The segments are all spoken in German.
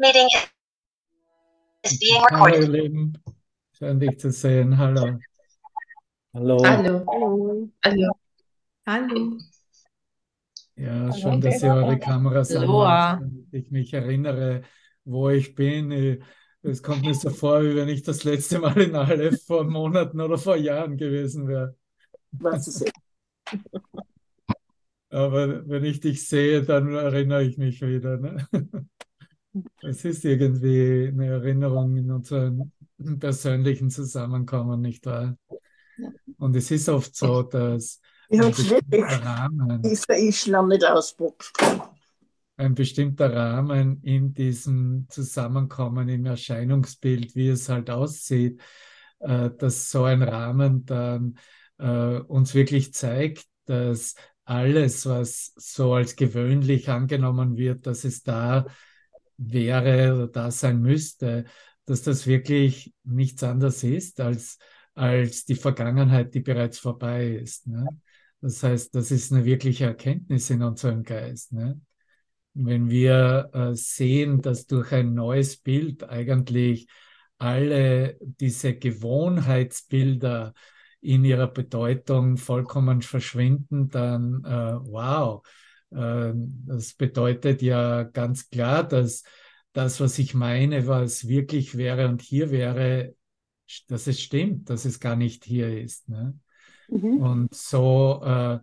meeting is being Hallo, ihr recorded. Lieben. Schön, dich zu sehen. Hallo. Hallo. Hallo. Hallo. Hallo. Hallo. Ja, schön, dass ihr eure Kameras anmacht, ich mich erinnere, wo ich bin. Es kommt mir so vor, wie wenn ich das letzte Mal in Aleph vor Monaten oder vor Jahren gewesen wäre. Was ist es? Aber wenn ich dich sehe, dann erinnere ich mich wieder. Ne? Es ist irgendwie eine Erinnerung in unserem persönlichen Zusammenkommen, nicht wahr? Ja. Und es ist oft so, dass Ich ein bestimmter Rahmen Israel nicht ausprobiert. ein bestimmter Rahmen in diesem Zusammenkommen, im Erscheinungsbild, wie es halt aussieht, äh, dass so ein Rahmen dann äh, uns wirklich zeigt, dass alles, was so als gewöhnlich angenommen wird, dass es da wäre oder da sein müsste, dass das wirklich nichts anderes ist als, als die Vergangenheit, die bereits vorbei ist. Ne? Das heißt, das ist eine wirkliche Erkenntnis in unserem Geist. Ne? Wenn wir äh, sehen, dass durch ein neues Bild eigentlich alle diese Gewohnheitsbilder in ihrer Bedeutung vollkommen verschwinden, dann äh, wow, das bedeutet ja ganz klar, dass das, was ich meine, was wirklich wäre und hier wäre, dass es stimmt, dass es gar nicht hier ist. Ne? Mhm. Und so, äh,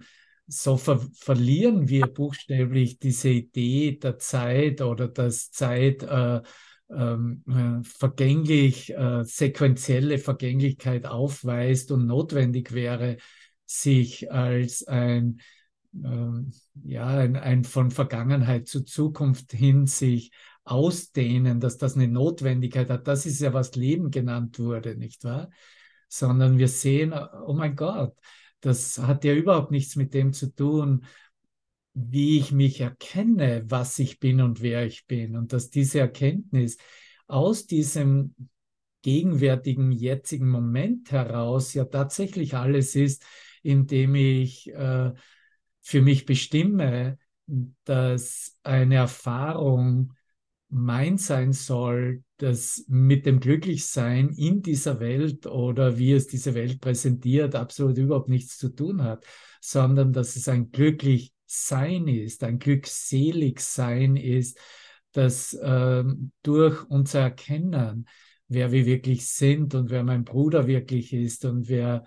so ver verlieren wir buchstäblich diese Idee der Zeit oder dass Zeit äh, ähm, äh, vergänglich, äh, sequentielle Vergänglichkeit aufweist und notwendig wäre, sich als ein, ähm, ja, ein, ein von Vergangenheit zu Zukunft hin sich ausdehnen, dass das eine Notwendigkeit hat. Das ist ja, was Leben genannt wurde, nicht wahr? Sondern wir sehen, oh mein Gott, das hat ja überhaupt nichts mit dem zu tun, wie ich mich erkenne, was ich bin und wer ich bin. Und dass diese Erkenntnis aus diesem gegenwärtigen, jetzigen Moment heraus ja tatsächlich alles ist, indem ich äh, für mich bestimme, dass eine Erfahrung mein sein soll, das mit dem Glücklichsein in dieser Welt oder wie es diese Welt präsentiert, absolut überhaupt nichts zu tun hat, sondern dass es ein Glücklichsein ist, ein Glückseligsein ist, das ähm, durch unser Erkennen, wer wir wirklich sind und wer mein Bruder wirklich ist und wer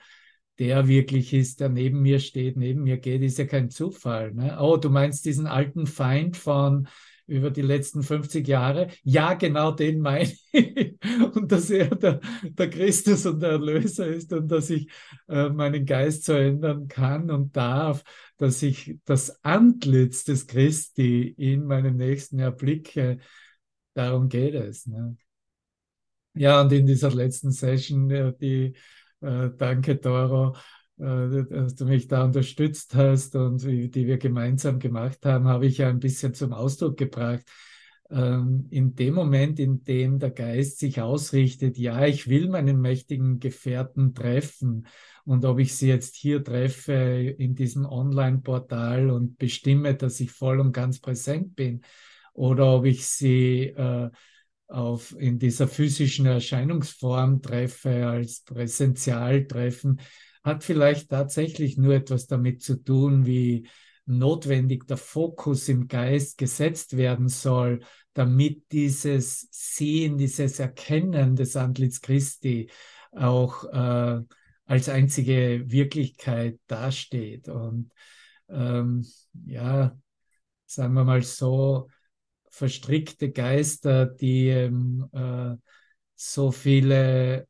der wirklich ist, der neben mir steht, neben mir geht, ist ja kein Zufall. Ne? Oh, du meinst diesen alten Feind von über die letzten 50 Jahre. Ja, genau den meine ich. Und dass er der, der Christus und der Erlöser ist und dass ich äh, meinen Geist so ändern kann und darf, dass ich das Antlitz des Christi in meinem Nächsten erblicke. Darum geht es. Ne? Ja, und in dieser letzten Session, äh, die, äh, danke Doro, äh, dass du mich da unterstützt hast und die wir gemeinsam gemacht haben, habe ich ja ein bisschen zum Ausdruck gebracht. Ähm, in dem Moment, in dem der Geist sich ausrichtet, ja, ich will meinen mächtigen Gefährten treffen und ob ich sie jetzt hier treffe in diesem Online-Portal und bestimme, dass ich voll und ganz präsent bin oder ob ich sie äh, auf, in dieser physischen Erscheinungsform treffe, als Präsentialtreffen, hat vielleicht tatsächlich nur etwas damit zu tun, wie notwendig der Fokus im Geist gesetzt werden soll, damit dieses Sehen, dieses Erkennen des Antlitz Christi auch äh, als einzige Wirklichkeit dasteht. Und ähm, ja, sagen wir mal so, verstrickte Geister, die ähm, äh, so viele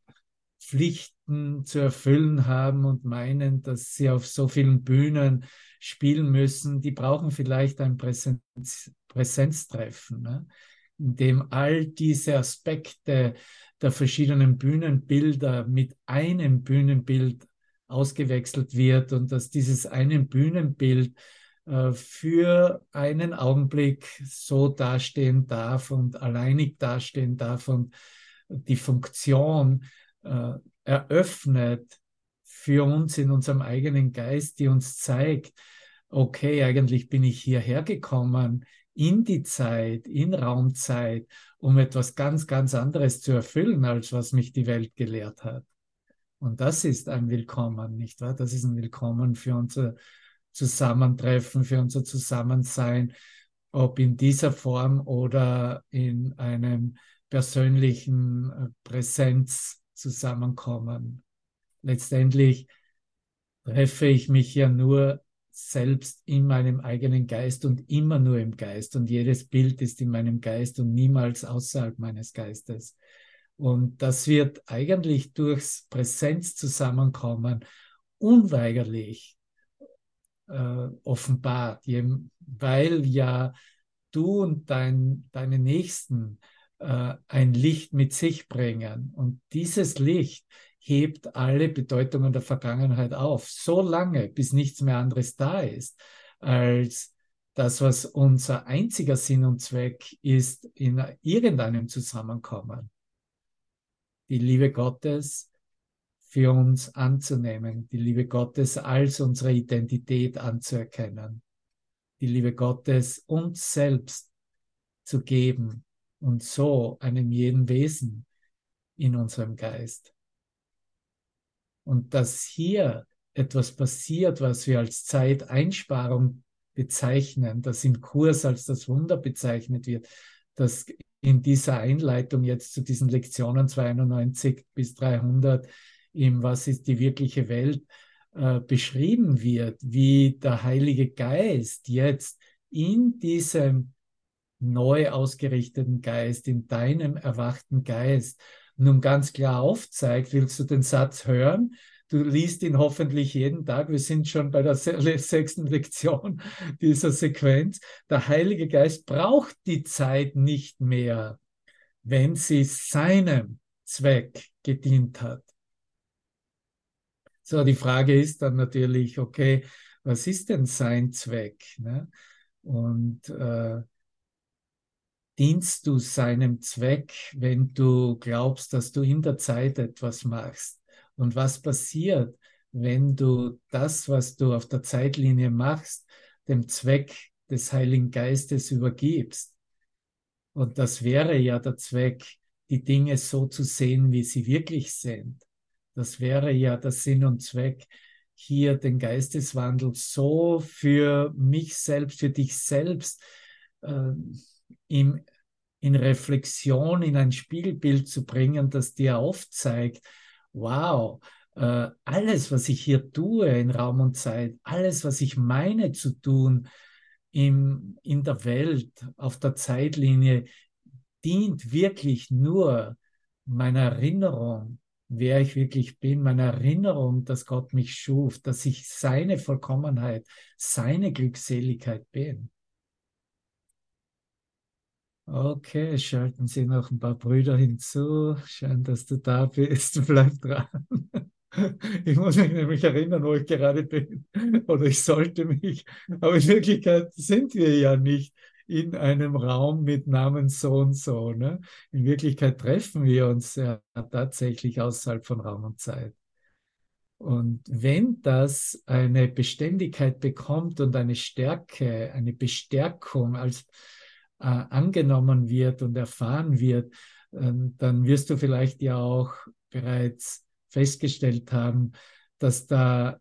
Pflichten zu erfüllen haben und meinen, dass sie auf so vielen Bühnen spielen müssen, die brauchen vielleicht ein Präsenz, Präsenztreffen, ne? in dem all diese Aspekte der verschiedenen Bühnenbilder mit einem Bühnenbild ausgewechselt wird und dass dieses einen Bühnenbild für einen Augenblick so dastehen darf und alleinig dastehen darf und die Funktion äh, eröffnet für uns in unserem eigenen Geist, die uns zeigt, okay, eigentlich bin ich hierher gekommen in die Zeit, in Raumzeit, um etwas ganz, ganz anderes zu erfüllen, als was mich die Welt gelehrt hat. Und das ist ein Willkommen, nicht wahr? Das ist ein Willkommen für unser Zusammentreffen, für unser Zusammensein, ob in dieser Form oder in einem persönlichen äh, Präsenz zusammenkommen. Letztendlich treffe ich mich ja nur selbst in meinem eigenen Geist und immer nur im Geist. Und jedes Bild ist in meinem Geist und niemals außerhalb meines Geistes. Und das wird eigentlich durchs Präsenzzusammenkommen unweigerlich äh, offenbart, weil ja du und dein, deine Nächsten äh, ein Licht mit sich bringen. Und dieses Licht hebt alle Bedeutungen der Vergangenheit auf, so lange, bis nichts mehr anderes da ist, als das, was unser einziger Sinn und Zweck ist in irgendeinem Zusammenkommen. Die Liebe Gottes für uns anzunehmen, die Liebe Gottes als unsere Identität anzuerkennen, die Liebe Gottes uns selbst zu geben und so einem jeden Wesen in unserem Geist. Und dass hier etwas passiert, was wir als Zeiteinsparung bezeichnen, das im Kurs als das Wunder bezeichnet wird, dass in dieser Einleitung jetzt zu diesen Lektionen 92 bis 300 im Was ist die wirkliche Welt äh, beschrieben wird, wie der Heilige Geist jetzt in diesem neu ausgerichteten Geist, in deinem erwachten Geist nun ganz klar aufzeigt. Willst du den Satz hören? Du liest ihn hoffentlich jeden Tag. Wir sind schon bei der sechsten Lektion dieser Sequenz. Der Heilige Geist braucht die Zeit nicht mehr, wenn sie seinem Zweck gedient hat. So, die Frage ist dann natürlich, okay, was ist denn sein Zweck? Ne? Und äh, dienst du seinem Zweck, wenn du glaubst, dass du in der Zeit etwas machst? Und was passiert, wenn du das, was du auf der Zeitlinie machst, dem Zweck des Heiligen Geistes übergibst? Und das wäre ja der Zweck, die Dinge so zu sehen, wie sie wirklich sind. Das wäre ja der Sinn und Zweck, hier den Geisteswandel so für mich selbst, für dich selbst äh, im, in Reflexion, in ein Spiegelbild zu bringen, das dir aufzeigt, wow, äh, alles, was ich hier tue in Raum und Zeit, alles, was ich meine zu tun im, in der Welt, auf der Zeitlinie, dient wirklich nur meiner Erinnerung, wer ich wirklich bin, meiner Erinnerung, dass Gott mich schuf, dass ich seine Vollkommenheit, seine Glückseligkeit bin. Okay, schalten Sie noch ein paar Brüder hinzu. Schön, dass du da bist. Bleib dran. Ich muss mich nämlich erinnern, wo ich gerade bin. Oder ich sollte mich. Aber in Wirklichkeit sind wir ja nicht in einem Raum mit Namen so und so. Ne? In Wirklichkeit treffen wir uns ja tatsächlich außerhalb von Raum und Zeit. Und wenn das eine Beständigkeit bekommt und eine Stärke, eine Bestärkung als äh, angenommen wird und erfahren wird, äh, dann wirst du vielleicht ja auch bereits festgestellt haben, dass da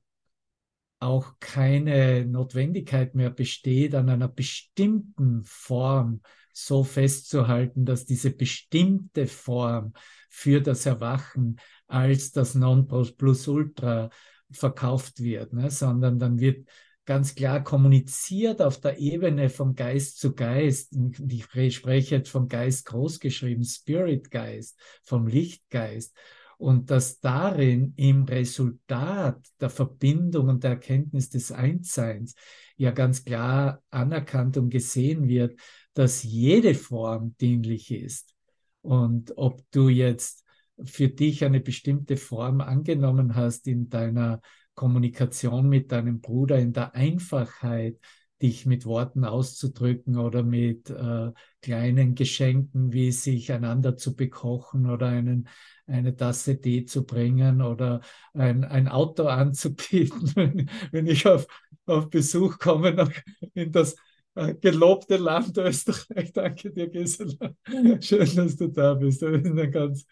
auch keine Notwendigkeit mehr besteht, an einer bestimmten Form so festzuhalten, dass diese bestimmte Form für das Erwachen als das Non-Plus-Ultra verkauft wird, ne? sondern dann wird ganz klar kommuniziert auf der Ebene vom Geist zu Geist. Ich spreche jetzt vom Geist großgeschrieben, Spirit Geist, vom Lichtgeist. Und dass darin im Resultat der Verbindung und der Erkenntnis des Einsseins ja ganz klar anerkannt und gesehen wird, dass jede Form dienlich ist. Und ob du jetzt für dich eine bestimmte Form angenommen hast in deiner Kommunikation mit deinem Bruder in der Einfachheit, dich mit Worten auszudrücken oder mit äh, kleinen Geschenken, wie sich einander zu bekochen oder einen, eine Tasse Tee zu bringen oder ein, ein Auto anzubieten, wenn, wenn ich auf, auf Besuch komme nach, in das gelobte Land Österreich. Danke dir, Gisela. Schön, dass du da bist. Du bist ein ganz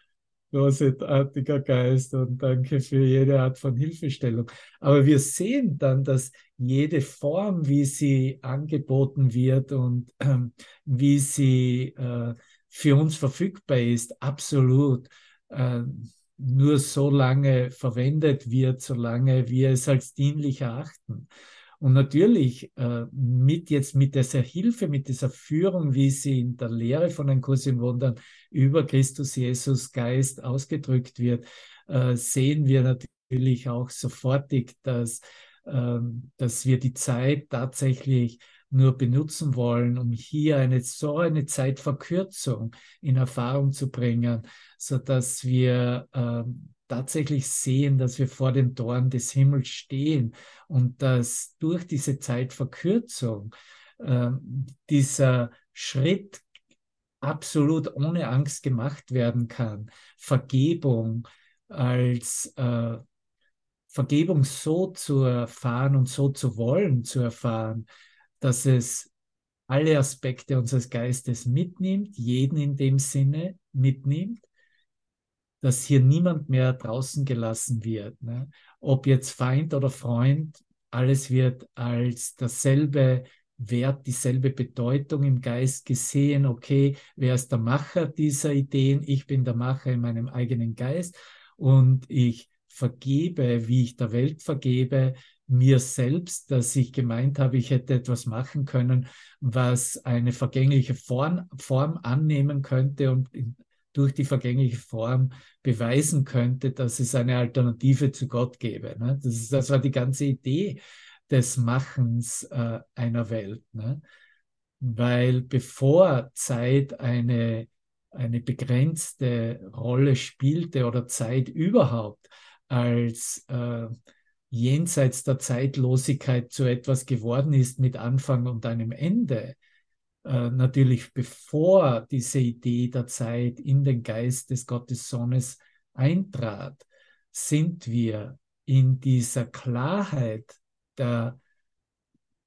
großartiger Geist und danke für jede Art von Hilfestellung. Aber wir sehen dann, dass jede Form, wie sie angeboten wird und äh, wie sie äh, für uns verfügbar ist, absolut äh, nur so lange verwendet wird, solange wir es als dienlich erachten. Und natürlich äh, mit jetzt mit dieser Hilfe, mit dieser Führung, wie sie in der Lehre von den Kurs in Wundern über Christus Jesus Geist ausgedrückt wird, äh, sehen wir natürlich auch sofortig, dass, äh, dass wir die Zeit tatsächlich nur benutzen wollen, um hier eine so eine Zeitverkürzung in Erfahrung zu bringen, so dass wir äh, tatsächlich sehen, dass wir vor den Toren des Himmels stehen und dass durch diese Zeitverkürzung äh, dieser Schritt absolut ohne Angst gemacht werden kann. Vergebung als äh, Vergebung so zu erfahren und so zu wollen, zu erfahren, dass es alle Aspekte unseres Geistes mitnimmt, jeden in dem Sinne mitnimmt, dass hier niemand mehr draußen gelassen wird. Ne? Ob jetzt Feind oder Freund, alles wird als dasselbe Wert, dieselbe Bedeutung im Geist gesehen. Okay, wer ist der Macher dieser Ideen? Ich bin der Macher in meinem eigenen Geist und ich vergebe, wie ich der Welt vergebe, mir selbst, dass ich gemeint habe, ich hätte etwas machen können, was eine vergängliche Form, Form annehmen könnte und durch die vergängliche Form beweisen könnte, dass es eine Alternative zu Gott gäbe. Ne? Das, ist, das war die ganze Idee des Machens äh, einer Welt. Ne? Weil bevor Zeit eine, eine begrenzte Rolle spielte oder Zeit überhaupt als äh, jenseits der Zeitlosigkeit zu etwas geworden ist mit Anfang und einem Ende, äh, natürlich bevor diese Idee der Zeit in den Geist des Gottessohnes eintrat, sind wir in dieser Klarheit der,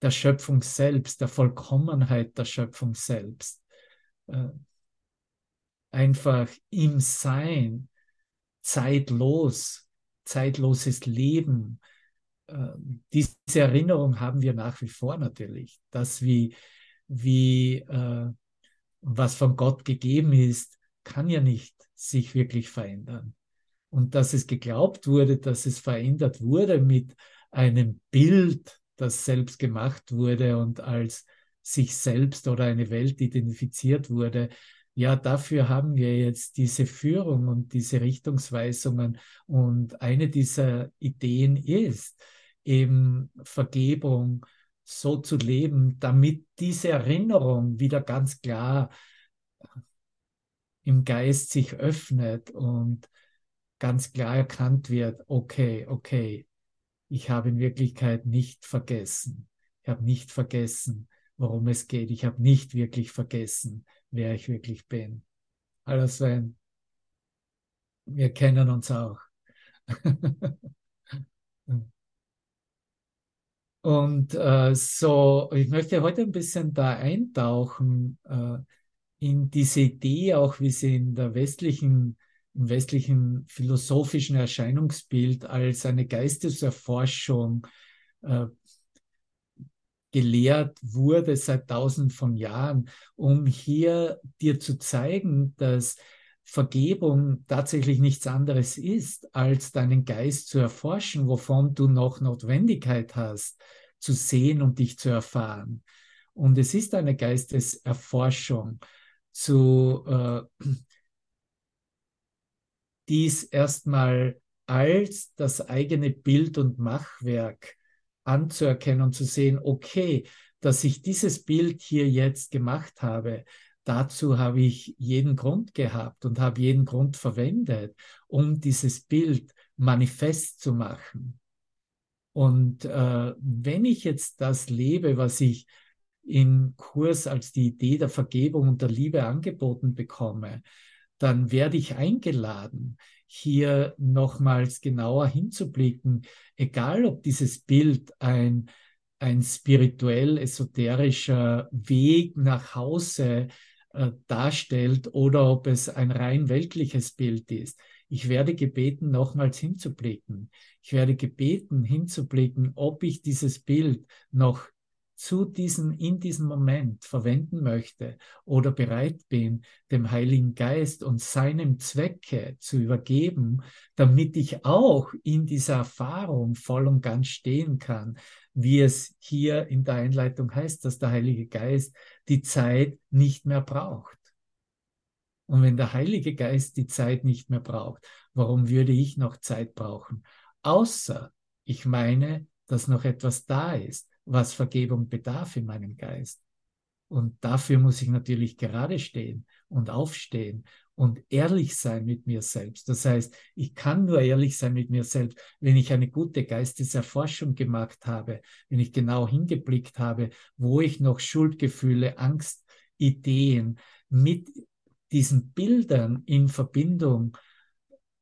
der Schöpfung selbst, der Vollkommenheit der Schöpfung selbst. Äh, einfach im Sein, zeitlos, zeitloses Leben. Äh, diese Erinnerung haben wir nach wie vor natürlich, dass wie, wie äh, was von Gott gegeben ist, kann ja nicht sich wirklich verändern. Und dass es geglaubt wurde, dass es verändert wurde mit einem Bild, das selbst gemacht wurde und als sich selbst oder eine Welt identifiziert wurde. Ja, dafür haben wir jetzt diese Führung und diese Richtungsweisungen. Und eine dieser Ideen ist eben Vergebung so zu leben, damit diese Erinnerung wieder ganz klar im Geist sich öffnet und ganz klar erkannt wird, okay, okay, ich habe in Wirklichkeit nicht vergessen. Ich habe nicht vergessen, worum es geht. Ich habe nicht wirklich vergessen, wer ich wirklich bin. Hallo Sven, wir kennen uns auch. Und äh, so, ich möchte heute ein bisschen da eintauchen äh, in diese Idee, auch wie sie in der westlichen im westlichen philosophischen Erscheinungsbild als eine Geisteserforschung äh, gelehrt wurde seit tausend von Jahren, um hier dir zu zeigen, dass Vergebung tatsächlich nichts anderes ist, als deinen Geist zu erforschen, wovon du noch Notwendigkeit hast, zu sehen und dich zu erfahren. Und es ist eine Geisteserforschung, zu, äh, dies erstmal als das eigene Bild und Machwerk anzuerkennen und zu sehen, okay, dass ich dieses Bild hier jetzt gemacht habe, dazu habe ich jeden Grund gehabt und habe jeden Grund verwendet, um dieses Bild manifest zu machen. Und äh, wenn ich jetzt das lebe, was ich im Kurs als die Idee der Vergebung und der Liebe angeboten bekomme, dann werde ich eingeladen, hier nochmals genauer hinzublicken, egal ob dieses Bild ein ein spirituell-esoterischer Weg nach Hause äh, darstellt oder ob es ein rein weltliches Bild ist. Ich werde gebeten, nochmals hinzublicken. Ich werde gebeten, hinzublicken, ob ich dieses Bild noch zu diesem, in diesem Moment verwenden möchte oder bereit bin, dem Heiligen Geist und seinem Zwecke zu übergeben, damit ich auch in dieser Erfahrung voll und ganz stehen kann, wie es hier in der Einleitung heißt, dass der Heilige Geist die Zeit nicht mehr braucht. Und wenn der Heilige Geist die Zeit nicht mehr braucht, warum würde ich noch Zeit brauchen? Außer ich meine, dass noch etwas da ist, was Vergebung bedarf in meinem Geist. Und dafür muss ich natürlich gerade stehen und aufstehen und ehrlich sein mit mir selbst. Das heißt, ich kann nur ehrlich sein mit mir selbst, wenn ich eine gute Geisteserforschung gemacht habe, wenn ich genau hingeblickt habe, wo ich noch Schuldgefühle, Angst, Ideen mit diesen Bildern in Verbindung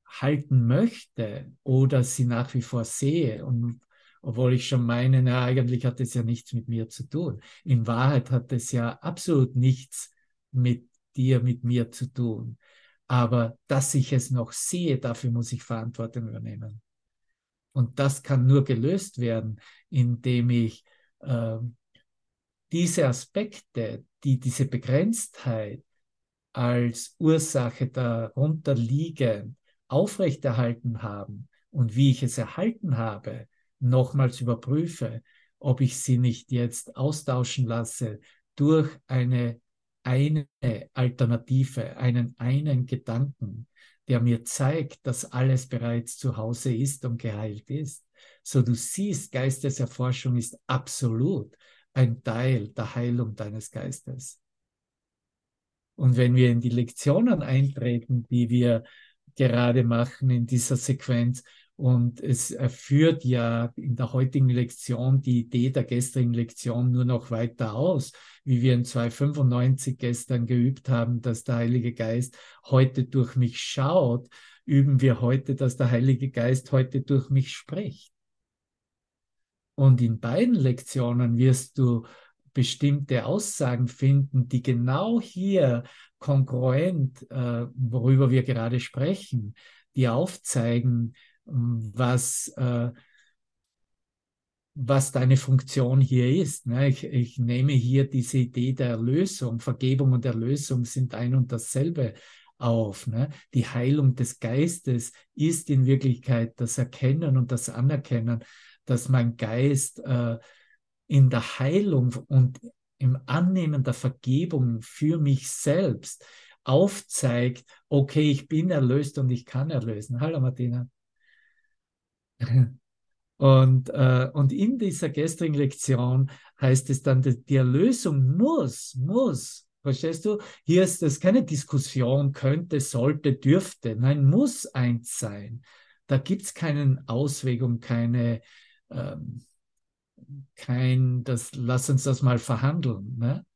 halten möchte oder sie nach wie vor sehe und obwohl ich schon meine, na, eigentlich hat es ja nichts mit mir zu tun. In Wahrheit hat es ja absolut nichts mit dir, mit mir zu tun. Aber dass ich es noch sehe, dafür muss ich Verantwortung übernehmen. Und das kann nur gelöst werden, indem ich äh, diese Aspekte, die diese Begrenztheit als Ursache darunter liegen, aufrechterhalten haben und wie ich es erhalten habe, nochmals überprüfe, ob ich sie nicht jetzt austauschen lasse durch eine eine Alternative, einen einen Gedanken, der mir zeigt, dass alles bereits zu Hause ist und geheilt ist. So du siehst, Geisteserforschung ist absolut ein Teil der Heilung deines Geistes. Und wenn wir in die Lektionen eintreten, die wir gerade machen in dieser Sequenz, und es führt ja in der heutigen Lektion die Idee der gestrigen Lektion nur noch weiter aus, wie wir in 295 gestern geübt haben, dass der Heilige Geist heute durch mich schaut, üben wir heute, dass der Heilige Geist heute durch mich spricht. Und in beiden Lektionen wirst du bestimmte Aussagen finden, die genau hier kongruent, äh, worüber wir gerade sprechen, die aufzeigen, was, äh, was deine Funktion hier ist. Ne? Ich, ich nehme hier diese Idee der Erlösung. Vergebung und Erlösung sind ein und dasselbe auf. Ne? Die Heilung des Geistes ist in Wirklichkeit das Erkennen und das Anerkennen, dass mein Geist äh, in der Heilung und im Annehmen der Vergebung für mich selbst aufzeigt, okay, ich bin erlöst und ich kann erlösen. Hallo Martina. Und, äh, und in dieser gestrigen Lektion heißt es dann, die Erlösung muss, muss, verstehst du? Hier ist es keine Diskussion, könnte, sollte, dürfte. Nein, muss eins sein. Da gibt es keine Auswägung, keine, ähm, kein, das, lass uns das mal verhandeln. Ne?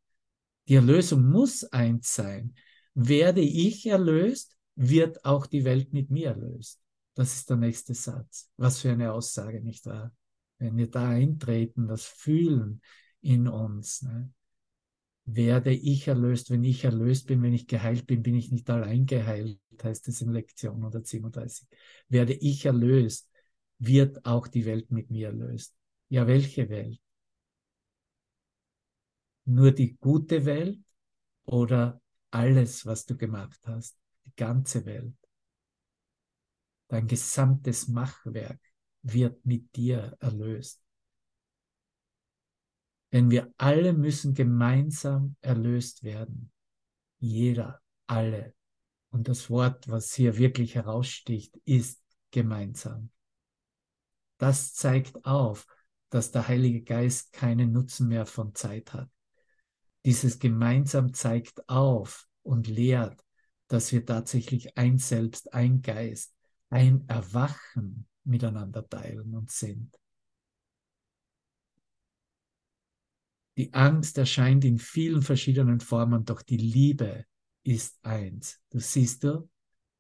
Die Erlösung muss eins sein. Werde ich erlöst, wird auch die Welt mit mir erlöst. Das ist der nächste Satz. Was für eine Aussage, nicht wahr? Wenn wir da eintreten, das Fühlen in uns, ne? werde ich erlöst. Wenn ich erlöst bin, wenn ich geheilt bin, bin ich nicht allein geheilt, heißt es in Lektion 137. Werde ich erlöst, wird auch die Welt mit mir erlöst. Ja, welche Welt? Nur die gute Welt oder alles, was du gemacht hast? Die ganze Welt. Dein gesamtes Machwerk wird mit dir erlöst. Denn wir alle müssen gemeinsam erlöst werden. Jeder, alle. Und das Wort, was hier wirklich heraussticht, ist gemeinsam. Das zeigt auf, dass der Heilige Geist keinen Nutzen mehr von Zeit hat. Dieses gemeinsam zeigt auf und lehrt, dass wir tatsächlich ein Selbst, ein Geist, ein Erwachen miteinander teilen und sind. Die Angst erscheint in vielen verschiedenen Formen, doch die Liebe ist eins. Du siehst du,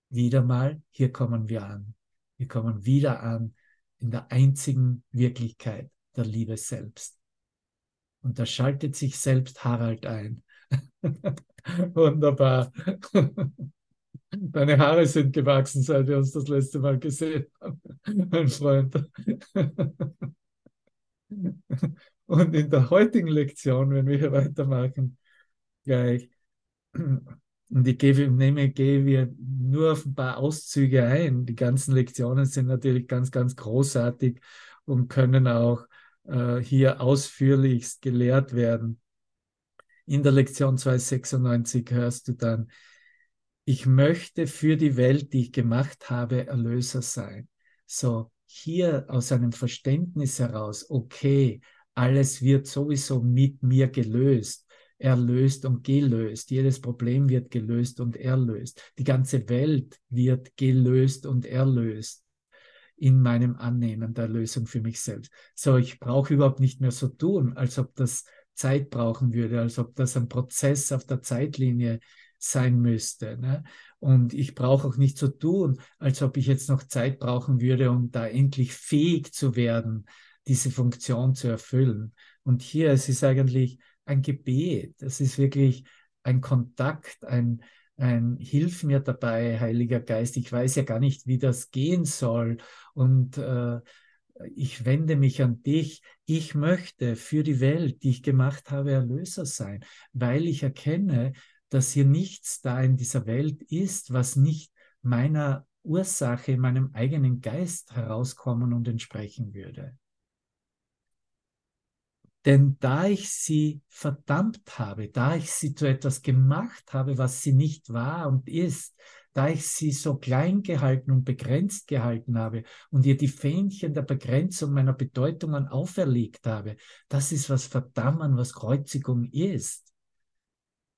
wieder mal, hier kommen wir an. Wir kommen wieder an in der einzigen Wirklichkeit der Liebe selbst. Und da schaltet sich selbst Harald ein. Wunderbar. Deine Haare sind gewachsen, seit wir uns das letzte Mal gesehen haben, mein Freund. Und in der heutigen Lektion, wenn wir hier weitermachen, gleich, und ich gebe, nehme, gehe wir nur auf ein paar Auszüge ein. Die ganzen Lektionen sind natürlich ganz, ganz großartig und können auch äh, hier ausführlichst gelehrt werden. In der Lektion 296 hörst du dann, ich möchte für die Welt, die ich gemacht habe, Erlöser sein. So, hier aus einem Verständnis heraus, okay, alles wird sowieso mit mir gelöst erlöst und gelöst. Jedes Problem wird gelöst und erlöst. Die ganze Welt wird gelöst und erlöst in meinem Annehmen der Lösung für mich selbst. So, ich brauche überhaupt nicht mehr so tun, als ob das Zeit brauchen würde, als ob das ein Prozess auf der Zeitlinie sein müsste. Ne? Und ich brauche auch nicht so tun, als ob ich jetzt noch Zeit brauchen würde, um da endlich fähig zu werden, diese Funktion zu erfüllen. Und hier es ist eigentlich ein Gebet, das ist wirklich ein Kontakt, ein, ein Hilf mir dabei, Heiliger Geist. Ich weiß ja gar nicht, wie das gehen soll. Und äh, ich wende mich an dich. Ich möchte für die Welt, die ich gemacht habe, Erlöser sein, weil ich erkenne, dass hier nichts da in dieser Welt ist, was nicht meiner Ursache, meinem eigenen Geist herauskommen und entsprechen würde. Denn da ich sie verdammt habe, da ich sie zu etwas gemacht habe, was sie nicht war und ist, da ich sie so klein gehalten und begrenzt gehalten habe und ihr die Fähnchen der Begrenzung meiner Bedeutungen auferlegt habe, das ist was Verdammen, was Kreuzigung ist,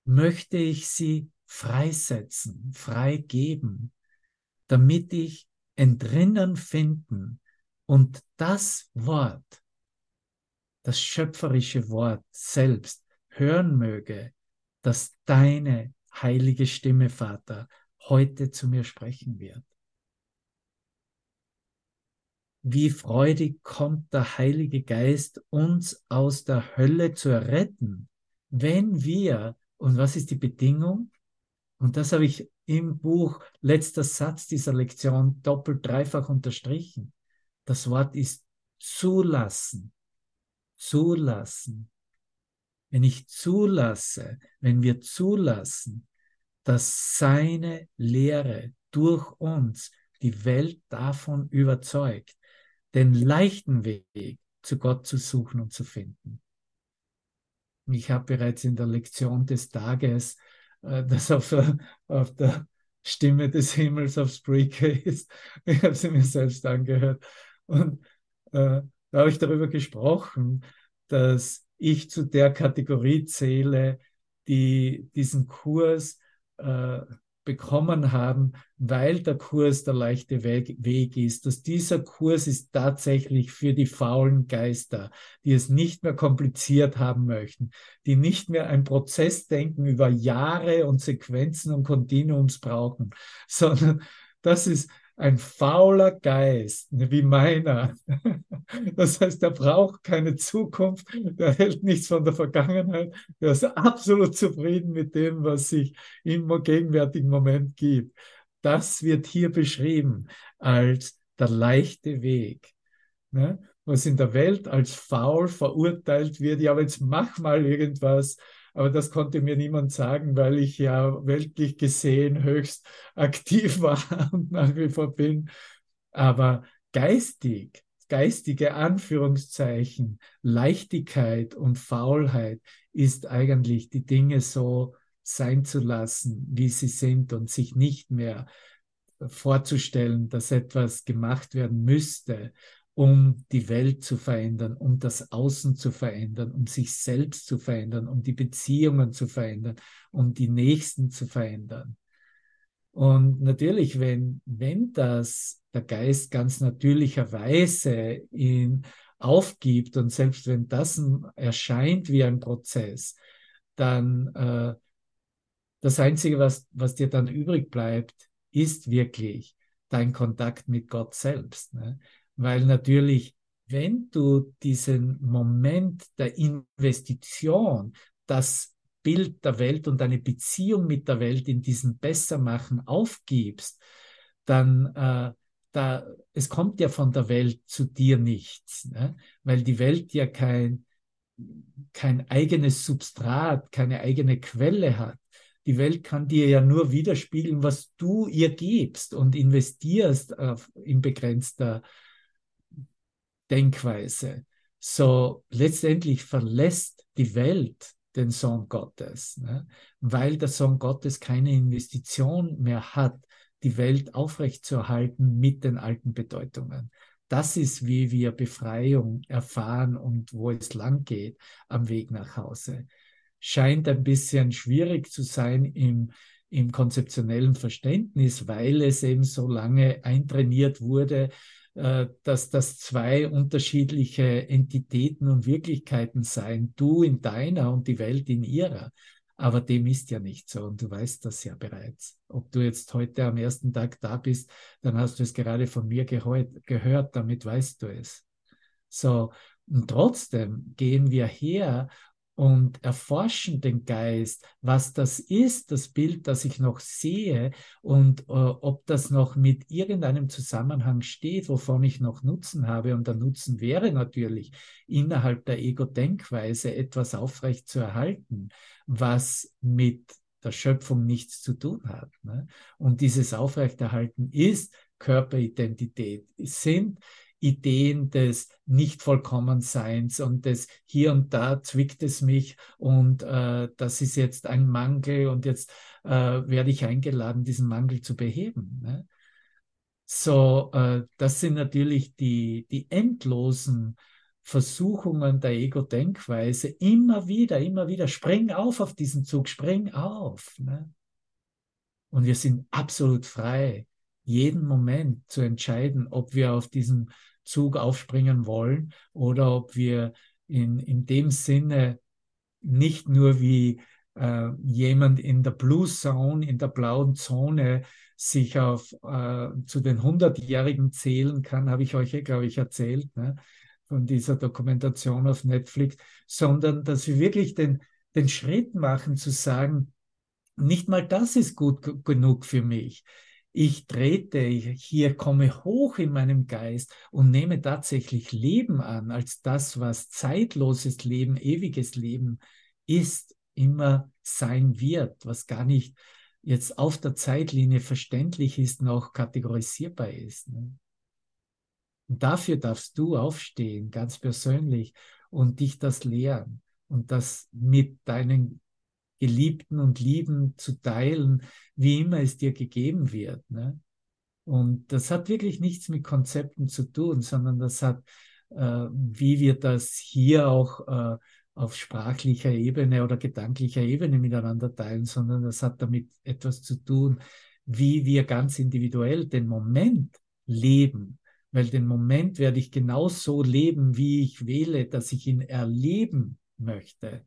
möchte ich sie freisetzen, freigeben, damit ich entrinnen finden und das Wort, das schöpferische Wort selbst hören möge, dass deine heilige Stimme, Vater, heute zu mir sprechen wird. Wie freudig kommt der Heilige Geist, uns aus der Hölle zu erretten, wenn wir, und was ist die Bedingung? Und das habe ich im Buch, letzter Satz dieser Lektion, doppelt, dreifach unterstrichen. Das Wort ist zulassen zulassen, wenn ich zulasse, wenn wir zulassen, dass seine Lehre durch uns die Welt davon überzeugt, den leichten Weg zu Gott zu suchen und zu finden. Ich habe bereits in der Lektion des Tages, äh, das auf der, auf der Stimme des Himmels auf Spreaker ist, ich habe sie mir selbst angehört. Und äh, da habe ich darüber gesprochen, dass ich zu der Kategorie zähle, die diesen Kurs äh, bekommen haben, weil der Kurs der leichte Weg, ist, dass dieser Kurs ist tatsächlich für die faulen Geister, die es nicht mehr kompliziert haben möchten, die nicht mehr ein Prozessdenken über Jahre und Sequenzen und Kontinuums brauchen, sondern das ist ein fauler Geist wie meiner. Das heißt, er braucht keine Zukunft, der hält nichts von der Vergangenheit, der ist absolut zufrieden mit dem, was sich im gegenwärtigen Moment gibt. Das wird hier beschrieben als der leichte Weg. Ne? Was in der Welt als faul verurteilt wird, ja, aber jetzt mach mal irgendwas, aber das konnte mir niemand sagen, weil ich ja weltlich gesehen höchst aktiv war und nach wie vor bin. Aber geistig, geistige Anführungszeichen, Leichtigkeit und Faulheit ist eigentlich die Dinge so sein zu lassen, wie sie sind und sich nicht mehr vorzustellen, dass etwas gemacht werden müsste um die Welt zu verändern, um das Außen zu verändern, um sich selbst zu verändern, um die Beziehungen zu verändern, um die Nächsten zu verändern. Und natürlich, wenn, wenn das der Geist ganz natürlicherweise ihn aufgibt und selbst wenn das erscheint wie ein Prozess, dann äh, das Einzige, was, was dir dann übrig bleibt, ist wirklich dein Kontakt mit Gott selbst. Ne? Weil natürlich wenn du diesen Moment der Investition, das Bild der Welt und deine Beziehung mit der Welt in diesem Bessermachen aufgibst, dann äh, da, es kommt ja von der Welt zu dir nichts, ne? weil die Welt ja kein, kein eigenes Substrat, keine eigene Quelle hat. Die Welt kann dir ja nur widerspiegeln, was du ihr gibst und investierst auf, in begrenzter Denkweise. So letztendlich verlässt die Welt den Sohn Gottes, ne? weil der Sohn Gottes keine Investition mehr hat, die Welt aufrechtzuerhalten mit den alten Bedeutungen. Das ist, wie wir Befreiung erfahren und wo es lang geht am Weg nach Hause. Scheint ein bisschen schwierig zu sein im, im konzeptionellen Verständnis, weil es eben so lange eintrainiert wurde, dass das zwei unterschiedliche Entitäten und Wirklichkeiten seien, du in deiner und die Welt in ihrer. Aber dem ist ja nicht so und du weißt das ja bereits. Ob du jetzt heute am ersten Tag da bist, dann hast du es gerade von mir gehört, damit weißt du es. So, und trotzdem gehen wir her und erforschen den Geist, was das ist, das Bild, das ich noch sehe und äh, ob das noch mit irgendeinem Zusammenhang steht, wovon ich noch Nutzen habe. Und der Nutzen wäre natürlich, innerhalb der Ego-Denkweise etwas aufrecht zu erhalten, was mit der Schöpfung nichts zu tun hat. Ne? Und dieses Aufrechterhalten ist Körperidentität, sind Ideen des Nicht-Vollkommenseins und des hier und da zwickt es mich und äh, das ist jetzt ein Mangel und jetzt äh, werde ich eingeladen, diesen Mangel zu beheben. Ne? So, äh, das sind natürlich die, die endlosen Versuchungen der Ego-Denkweise. Immer wieder, immer wieder, spring auf auf diesen Zug, spring auf. Ne? Und wir sind absolut frei, jeden Moment zu entscheiden, ob wir auf diesem Zug aufspringen wollen oder ob wir in, in dem Sinne nicht nur wie äh, jemand in der Blue Zone, in der blauen Zone sich auf äh, zu den 100-Jährigen zählen kann, habe ich euch ja, glaube ich, erzählt, ne, von dieser Dokumentation auf Netflix, sondern dass wir wirklich den, den Schritt machen zu sagen, nicht mal das ist gut genug für mich ich trete, ich hier komme hoch in meinem Geist und nehme tatsächlich Leben an als das, was zeitloses Leben, ewiges Leben ist, immer sein wird, was gar nicht jetzt auf der Zeitlinie verständlich ist, noch kategorisierbar ist. Ne? Und dafür darfst du aufstehen, ganz persönlich, und dich das lehren und das mit deinen Geliebten und Lieben zu teilen, wie immer es dir gegeben wird. Ne? Und das hat wirklich nichts mit Konzepten zu tun, sondern das hat, äh, wie wir das hier auch äh, auf sprachlicher Ebene oder gedanklicher Ebene miteinander teilen, sondern das hat damit etwas zu tun, wie wir ganz individuell den Moment leben. Weil den Moment werde ich genauso leben, wie ich wähle, dass ich ihn erleben möchte.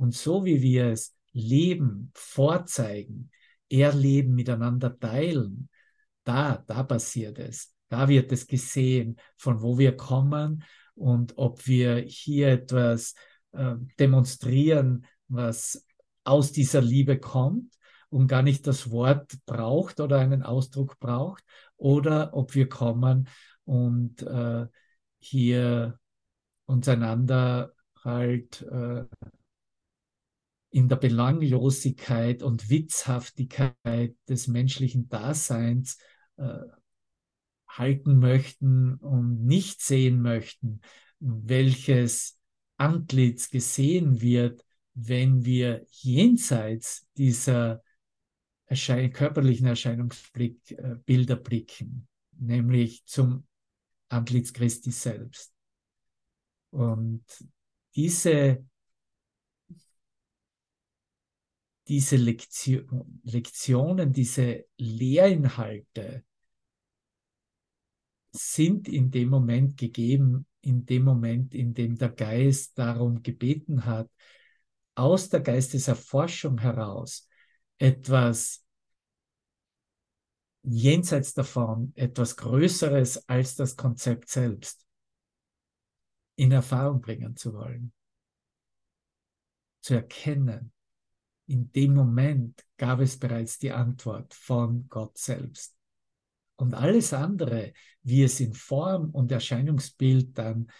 Und so wie wir es leben, vorzeigen, erleben, miteinander teilen, da, da passiert es. Da wird es gesehen, von wo wir kommen und ob wir hier etwas äh, demonstrieren, was aus dieser Liebe kommt und gar nicht das Wort braucht oder einen Ausdruck braucht, oder ob wir kommen und äh, hier uns einander halt äh, in der Belanglosigkeit und Witzhaftigkeit des menschlichen Daseins äh, halten möchten und nicht sehen möchten, welches Antlitz gesehen wird, wenn wir jenseits dieser Erschein körperlichen Erscheinungsbilder äh, blicken, nämlich zum Antlitz Christi selbst. Und diese diese Lektion, Lektionen, diese Lehrinhalte sind in dem Moment gegeben, in dem Moment, in dem der Geist darum gebeten hat, aus der Geisteserforschung heraus etwas jenseits davon, etwas Größeres als das Konzept selbst in Erfahrung bringen zu wollen, zu erkennen. In dem Moment gab es bereits die Antwort von Gott selbst. Und alles andere, wie es in Form und Erscheinungsbild dann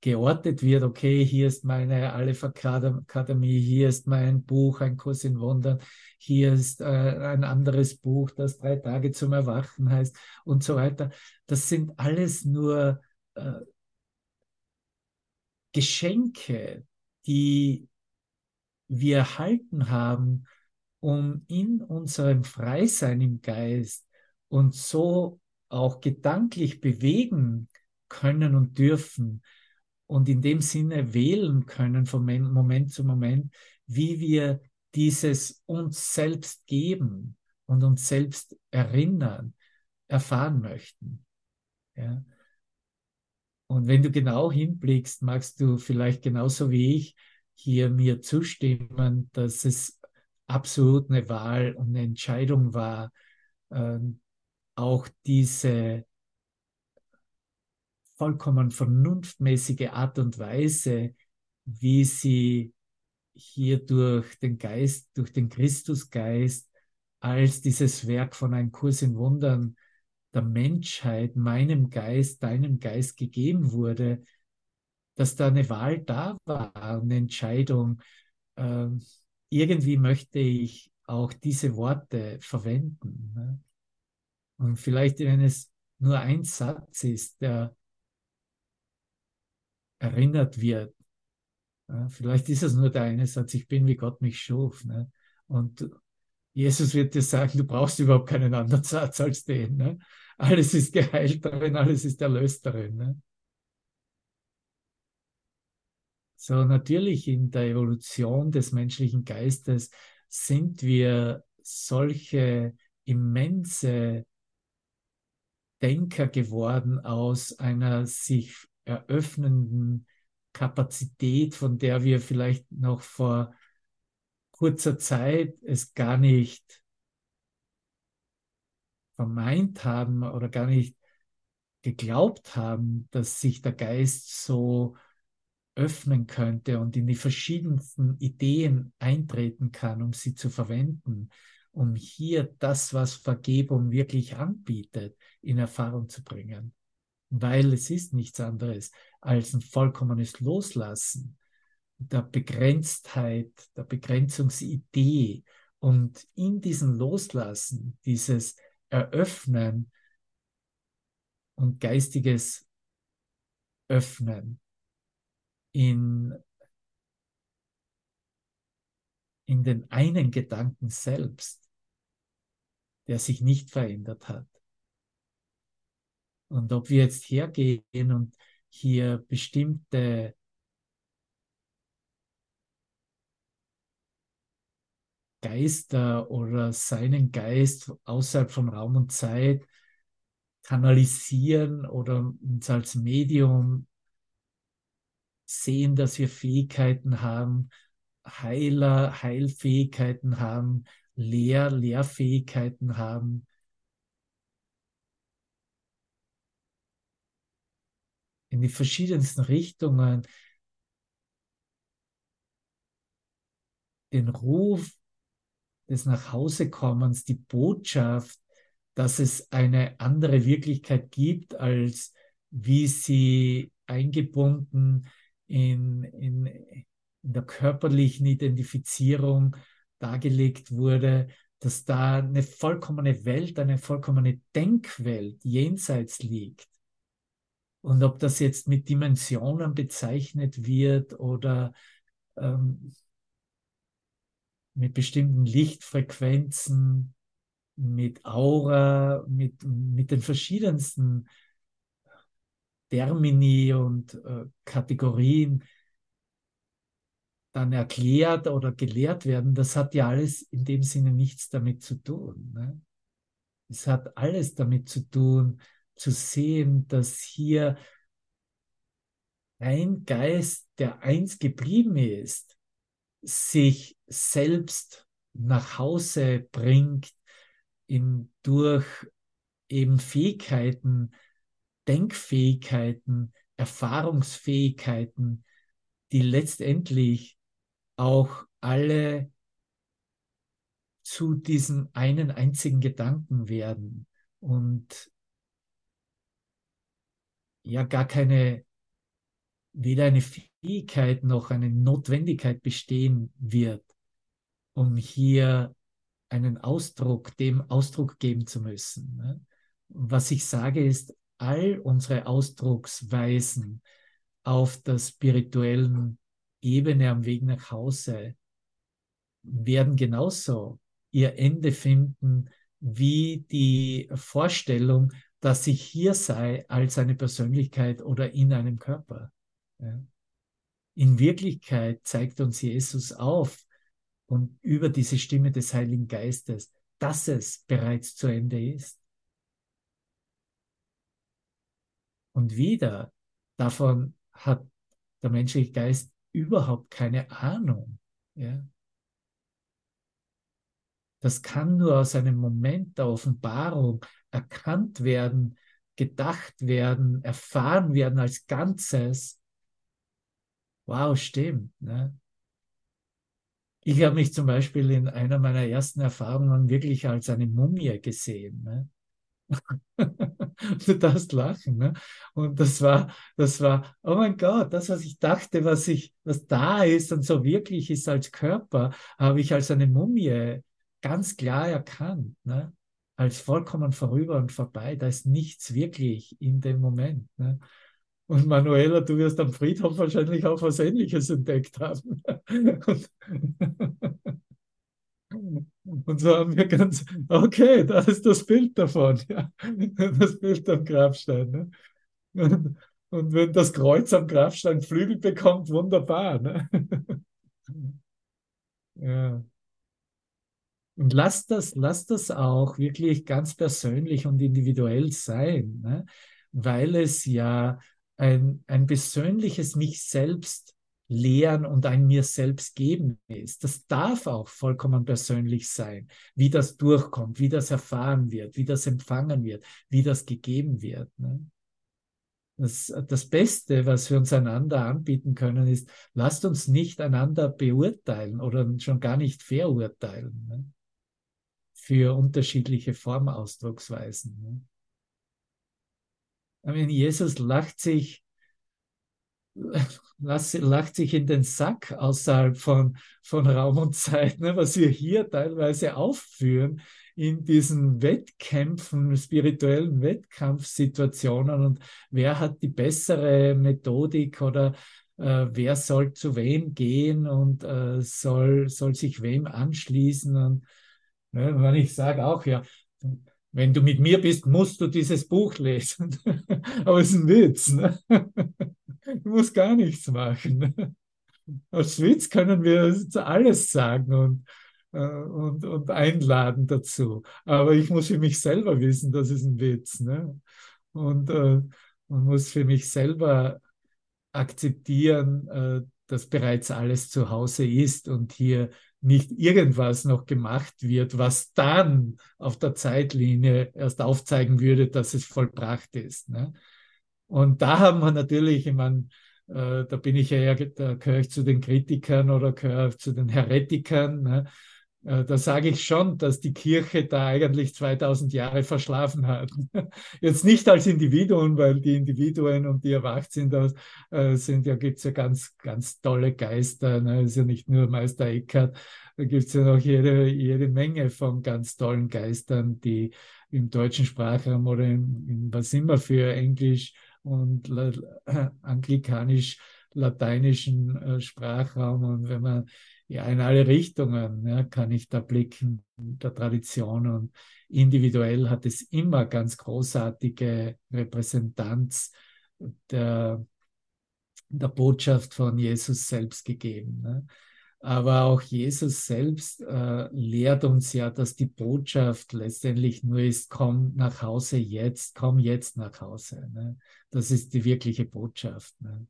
geortet wird, okay, hier ist meine Aleph Akademie, hier ist mein Buch, ein Kurs in Wundern, hier ist äh, ein anderes Buch, das drei Tage zum Erwachen heißt und so weiter. Das sind alles nur äh, Geschenke, die wir erhalten haben, um in unserem Freisein im Geist und so auch gedanklich bewegen können und dürfen, und in dem Sinne wählen können von Moment zu Moment, wie wir dieses uns selbst geben und uns selbst erinnern, erfahren möchten. Ja. Und wenn du genau hinblickst, magst du vielleicht genauso wie ich hier mir zustimmen, dass es absolut eine Wahl und eine Entscheidung war, äh, auch diese vollkommen vernunftmäßige Art und Weise, wie sie hier durch den Geist, durch den Christusgeist als dieses Werk von einem Kurs in Wundern der Menschheit, meinem Geist, deinem Geist gegeben wurde, dass da eine Wahl da war, eine Entscheidung. Äh, irgendwie möchte ich auch diese Worte verwenden. Ne? Und vielleicht, wenn es nur ein Satz ist, der erinnert wird. Ja, vielleicht ist es nur der eine Satz, ich bin wie Gott mich schuf. Ne? Und Jesus wird dir sagen, du brauchst überhaupt keinen anderen Satz als den. Ne? Alles ist geheilt darin, alles ist erlöst darin. Ne? So natürlich in der Evolution des menschlichen Geistes sind wir solche immense Denker geworden aus einer sich eröffnenden Kapazität, von der wir vielleicht noch vor kurzer Zeit es gar nicht vermeint haben oder gar nicht geglaubt haben, dass sich der Geist so öffnen könnte und in die verschiedensten Ideen eintreten kann, um sie zu verwenden, um hier das, was Vergebung wirklich anbietet, in Erfahrung zu bringen. Weil es ist nichts anderes als ein vollkommenes Loslassen der Begrenztheit, der Begrenzungsidee. Und in diesem Loslassen, dieses Eröffnen und geistiges Öffnen in, in den einen Gedanken selbst, der sich nicht verändert hat. Und ob wir jetzt hergehen und hier bestimmte Geister oder seinen Geist außerhalb von Raum und Zeit kanalisieren oder uns als Medium sehen, dass wir Fähigkeiten haben, Heiler, Heilfähigkeiten haben, Lehr, Lehrfähigkeiten haben, in die verschiedensten Richtungen. Den Ruf des Nachhausekommens, die Botschaft, dass es eine andere Wirklichkeit gibt, als wie sie eingebunden in, in, in der körperlichen Identifizierung dargelegt wurde, dass da eine vollkommene Welt, eine vollkommene Denkwelt jenseits liegt, und ob das jetzt mit Dimensionen bezeichnet wird oder ähm, mit bestimmten Lichtfrequenzen, mit Aura, mit, mit den verschiedensten Termini und äh, Kategorien dann erklärt oder gelehrt werden, das hat ja alles in dem Sinne nichts damit zu tun. Ne? Es hat alles damit zu tun, zu sehen, dass hier ein Geist, der eins geblieben ist, sich selbst nach Hause bringt, in, durch eben Fähigkeiten, Denkfähigkeiten, Erfahrungsfähigkeiten, die letztendlich auch alle zu diesem einen einzigen Gedanken werden und ja gar keine, weder eine Fähigkeit noch eine Notwendigkeit bestehen wird, um hier einen Ausdruck, dem Ausdruck geben zu müssen. Ne? Was ich sage ist, all unsere Ausdrucksweisen auf der spirituellen Ebene am Weg nach Hause werden genauso ihr Ende finden wie die Vorstellung, dass ich hier sei als eine Persönlichkeit oder in einem Körper. In Wirklichkeit zeigt uns Jesus auf und über diese Stimme des Heiligen Geistes, dass es bereits zu Ende ist. Und wieder, davon hat der menschliche Geist überhaupt keine Ahnung. Ja? Das kann nur aus einem Moment der Offenbarung erkannt werden, gedacht werden, erfahren werden als Ganzes. Wow, stimmt. Ne? Ich habe mich zum Beispiel in einer meiner ersten Erfahrungen wirklich als eine Mumie gesehen. Ne? du darfst lachen, ne? Und das war, das war, oh mein Gott, das, was ich dachte, was ich, was da ist und so wirklich ist als Körper, habe ich als eine Mumie ganz klar erkannt, ne? Als vollkommen vorüber und vorbei. Da ist nichts wirklich in dem Moment. Ne? Und Manuela, du wirst am Friedhof wahrscheinlich auch was Ähnliches entdeckt haben. Und so haben wir ganz, okay, da ist das Bild davon, ja. das Bild am Grabstein. Ne? Und, und, wenn das Kreuz am Grabstein Flügel bekommt, wunderbar. Ne? ja. Und lass das, lass das auch wirklich ganz persönlich und individuell sein, ne? weil es ja ein, ein persönliches mich selbst lehren und ein mir selbst geben ist. Das darf auch vollkommen persönlich sein, wie das durchkommt, wie das erfahren wird, wie das empfangen wird, wie das gegeben wird. Ne? Das, das Beste, was wir uns einander anbieten können, ist, lasst uns nicht einander beurteilen oder schon gar nicht verurteilen ne? für unterschiedliche Formausdrucksweisen. Ne? Jesus lacht sich lacht sich in den Sack außerhalb von, von Raum und Zeit, ne, was wir hier teilweise aufführen in diesen Wettkämpfen, spirituellen Wettkampfsituationen? Und wer hat die bessere Methodik oder äh, wer soll zu wem gehen und äh, soll, soll sich wem anschließen? Und ne, wenn ich sage auch, ja, wenn du mit mir bist, musst du dieses Buch lesen. Aber es ist ein Witz. Ne? Du musst gar nichts machen. Aus Witz können wir alles sagen und, äh, und, und einladen dazu. Aber ich muss für mich selber wissen, das ist ein Witz. Ne? Und äh, man muss für mich selber akzeptieren, äh, dass bereits alles zu Hause ist und hier nicht irgendwas noch gemacht wird, was dann auf der Zeitlinie erst aufzeigen würde, dass es vollbracht ist. Ne? Und da haben wir natürlich, ich meine, äh, da bin ich ja da gehöre ich zu den Kritikern oder gehöre zu den Heretikern. Ne? Äh, da sage ich schon, dass die Kirche da eigentlich 2000 Jahre verschlafen hat. Jetzt nicht als Individuen, weil die Individuen und die erwacht sind, das, äh, sind ja, gibt's ja ganz, ganz tolle Geister. Ne? ist ja nicht nur Meister Eckhart, da gibt's ja noch jede, jede Menge von ganz tollen Geistern, die im deutschen Sprachraum oder in, in was immer für Englisch und anglikanisch-lateinischen äh, Sprachraum. Und wenn man ja in alle Richtungen ja, kann ich da blicken, der Tradition. Und individuell hat es immer ganz großartige Repräsentanz der, der Botschaft von Jesus selbst gegeben. Ne? Aber auch Jesus selbst äh, lehrt uns ja, dass die Botschaft letztendlich nur ist, komm nach Hause jetzt, komm jetzt nach Hause. Ne? Das ist die wirkliche Botschaft. Ne?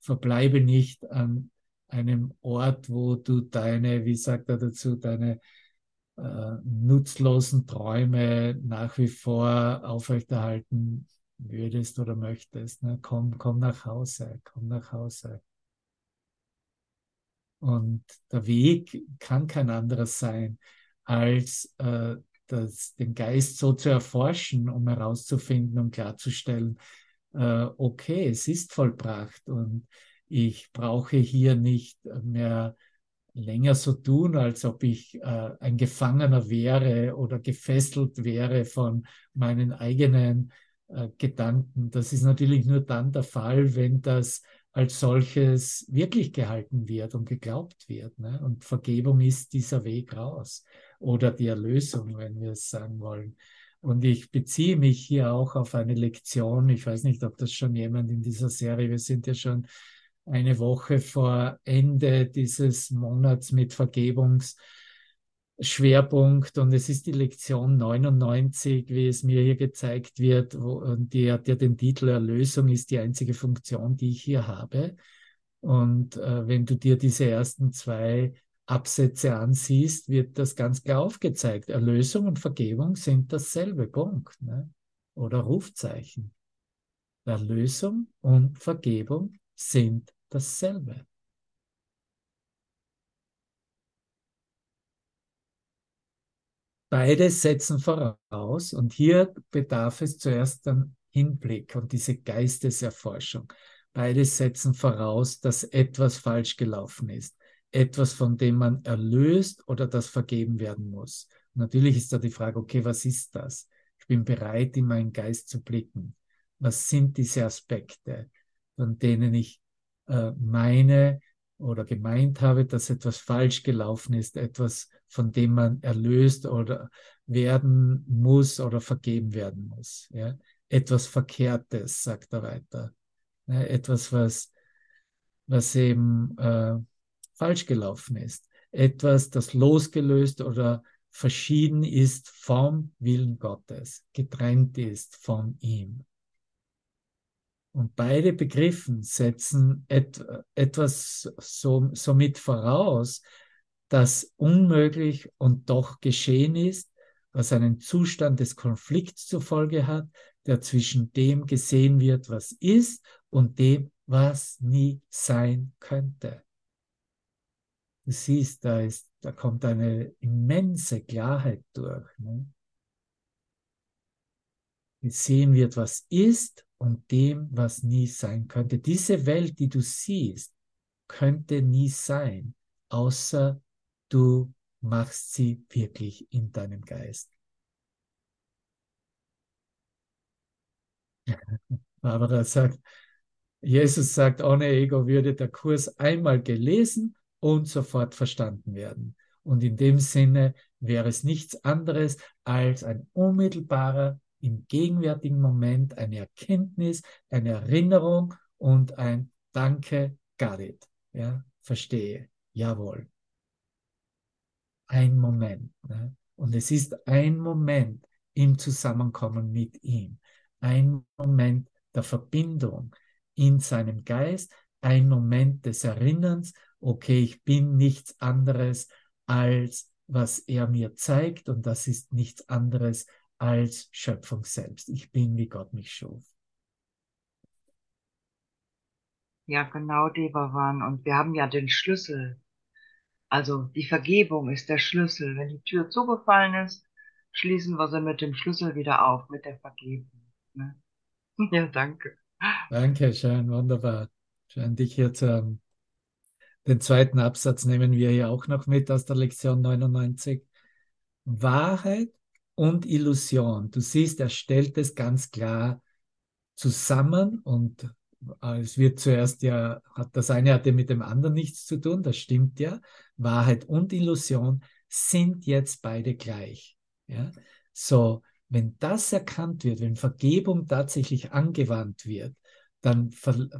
Verbleibe nicht an einem Ort, wo du deine, wie sagt er dazu, deine äh, nutzlosen Träume nach wie vor aufrechterhalten würdest oder möchtest. Ne? Komm, komm nach Hause, komm nach Hause. Und der Weg kann kein anderer sein, als äh, das, den Geist so zu erforschen, um herauszufinden und klarzustellen, äh, okay, es ist vollbracht und ich brauche hier nicht mehr länger so tun, als ob ich äh, ein Gefangener wäre oder gefesselt wäre von meinen eigenen äh, Gedanken. Das ist natürlich nur dann der Fall, wenn das als solches wirklich gehalten wird und geglaubt wird. Ne? Und Vergebung ist dieser Weg raus oder die Erlösung, wenn wir es sagen wollen. Und ich beziehe mich hier auch auf eine Lektion. Ich weiß nicht, ob das schon jemand in dieser Serie, wir sind ja schon eine Woche vor Ende dieses Monats mit Vergebungs Schwerpunkt und es ist die Lektion 99, wie es mir hier gezeigt wird, wo, die hat ja den Titel Erlösung ist die einzige Funktion, die ich hier habe. Und äh, wenn du dir diese ersten zwei Absätze ansiehst, wird das ganz klar aufgezeigt. Erlösung und Vergebung sind dasselbe Punkt ne? oder Rufzeichen. Erlösung und Vergebung sind dasselbe. Beide setzen voraus und hier bedarf es zuerst dann Hinblick und diese Geisteserforschung. Beide setzen voraus, dass etwas falsch gelaufen ist, etwas, von dem man erlöst oder das vergeben werden muss. Natürlich ist da die Frage, okay, was ist das? Ich bin bereit, in meinen Geist zu blicken. Was sind diese Aspekte, von denen ich äh, meine, oder gemeint habe, dass etwas falsch gelaufen ist, etwas, von dem man erlöst oder werden muss oder vergeben werden muss. Ja? Etwas Verkehrtes, sagt er weiter. Ja, etwas, was, was eben äh, falsch gelaufen ist. Etwas, das losgelöst oder verschieden ist vom Willen Gottes, getrennt ist von ihm. Und beide Begriffen setzen et, etwas so, somit voraus, das unmöglich und doch geschehen ist, was einen Zustand des Konflikts zur Folge hat, der zwischen dem gesehen wird, was ist, und dem, was nie sein könnte. Du siehst, da, ist, da kommt eine immense Klarheit durch. Ne? Gesehen wird, was ist, und dem, was nie sein könnte. Diese Welt, die du siehst, könnte nie sein, außer du machst sie wirklich in deinem Geist. Barbara sagt, Jesus sagt, ohne Ego würde der Kurs einmal gelesen und sofort verstanden werden. Und in dem Sinne wäre es nichts anderes als ein unmittelbarer im gegenwärtigen Moment eine Erkenntnis, eine Erinnerung und ein Danke, got it. Ja, verstehe. Jawohl. Ein Moment. Ne? Und es ist ein Moment im Zusammenkommen mit ihm. Ein Moment der Verbindung in seinem Geist. Ein Moment des Erinnerns. Okay, ich bin nichts anderes als was er mir zeigt und das ist nichts anderes als Schöpfung selbst. Ich bin, wie Gott mich schuf. Ja, genau, Devavan. Und wir haben ja den Schlüssel. Also die Vergebung ist der Schlüssel. Wenn die Tür zugefallen ist, schließen wir sie mit dem Schlüssel wieder auf, mit der Vergebung. Ne? Ja, danke. Danke, schön, wunderbar. Schön, dich hier zu haben. Den zweiten Absatz nehmen wir hier auch noch mit aus der Lektion 99. Wahrheit und Illusion. Du siehst, er stellt es ganz klar zusammen und äh, es wird zuerst ja, hat das eine hatte mit dem anderen nichts zu tun, das stimmt ja. Wahrheit und Illusion sind jetzt beide gleich. Ja? So, wenn das erkannt wird, wenn Vergebung tatsächlich angewandt wird, dann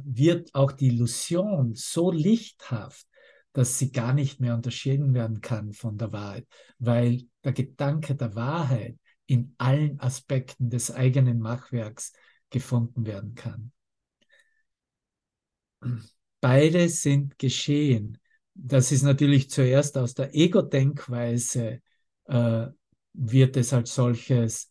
wird auch die Illusion so lichthaft, dass sie gar nicht mehr unterschieden werden kann von der Wahrheit, weil der Gedanke der Wahrheit in allen Aspekten des eigenen Machwerks gefunden werden kann. Beide sind geschehen. Das ist natürlich zuerst aus der Ego-Denkweise, äh, wird es als solches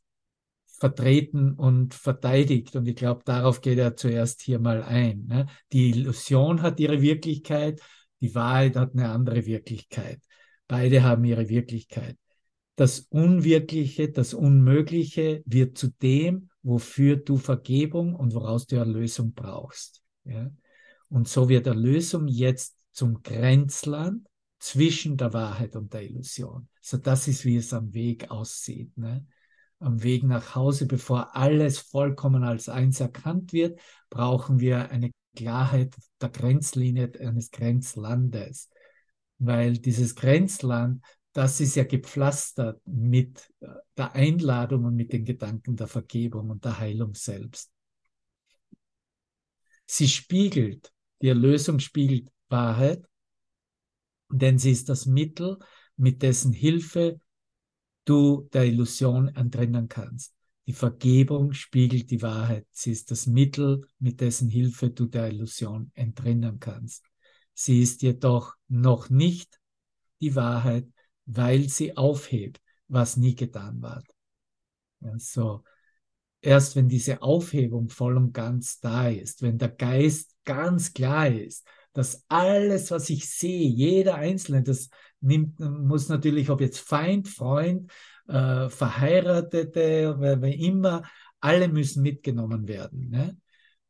vertreten und verteidigt. Und ich glaube, darauf geht er zuerst hier mal ein. Ne? Die Illusion hat ihre Wirklichkeit, die Wahrheit hat eine andere Wirklichkeit. Beide haben ihre Wirklichkeit. Das Unwirkliche, das Unmögliche wird zu dem, wofür du Vergebung und woraus du Erlösung brauchst. Ja? Und so wird Erlösung jetzt zum Grenzland zwischen der Wahrheit und der Illusion. So das ist, wie es am Weg aussieht. Ne? Am Weg nach Hause, bevor alles vollkommen als eins erkannt wird, brauchen wir eine Klarheit der Grenzlinie eines Grenzlandes. Weil dieses Grenzland, das ist ja gepflastert mit der Einladung und mit den Gedanken der Vergebung und der Heilung selbst. Sie spiegelt, die Erlösung spiegelt Wahrheit, denn sie ist das Mittel, mit dessen Hilfe du der Illusion entrinnen kannst. Die Vergebung spiegelt die Wahrheit. Sie ist das Mittel, mit dessen Hilfe du der Illusion entrinnen kannst. Sie ist jedoch noch nicht die Wahrheit, weil sie aufhebt, was nie getan war. Also erst wenn diese Aufhebung voll und ganz da ist, wenn der Geist ganz klar ist, dass alles, was ich sehe, jeder Einzelne, das nimmt, muss natürlich, ob jetzt Feind, Freund, äh, Verheiratete, wer, wer immer, alle müssen mitgenommen werden. Ne?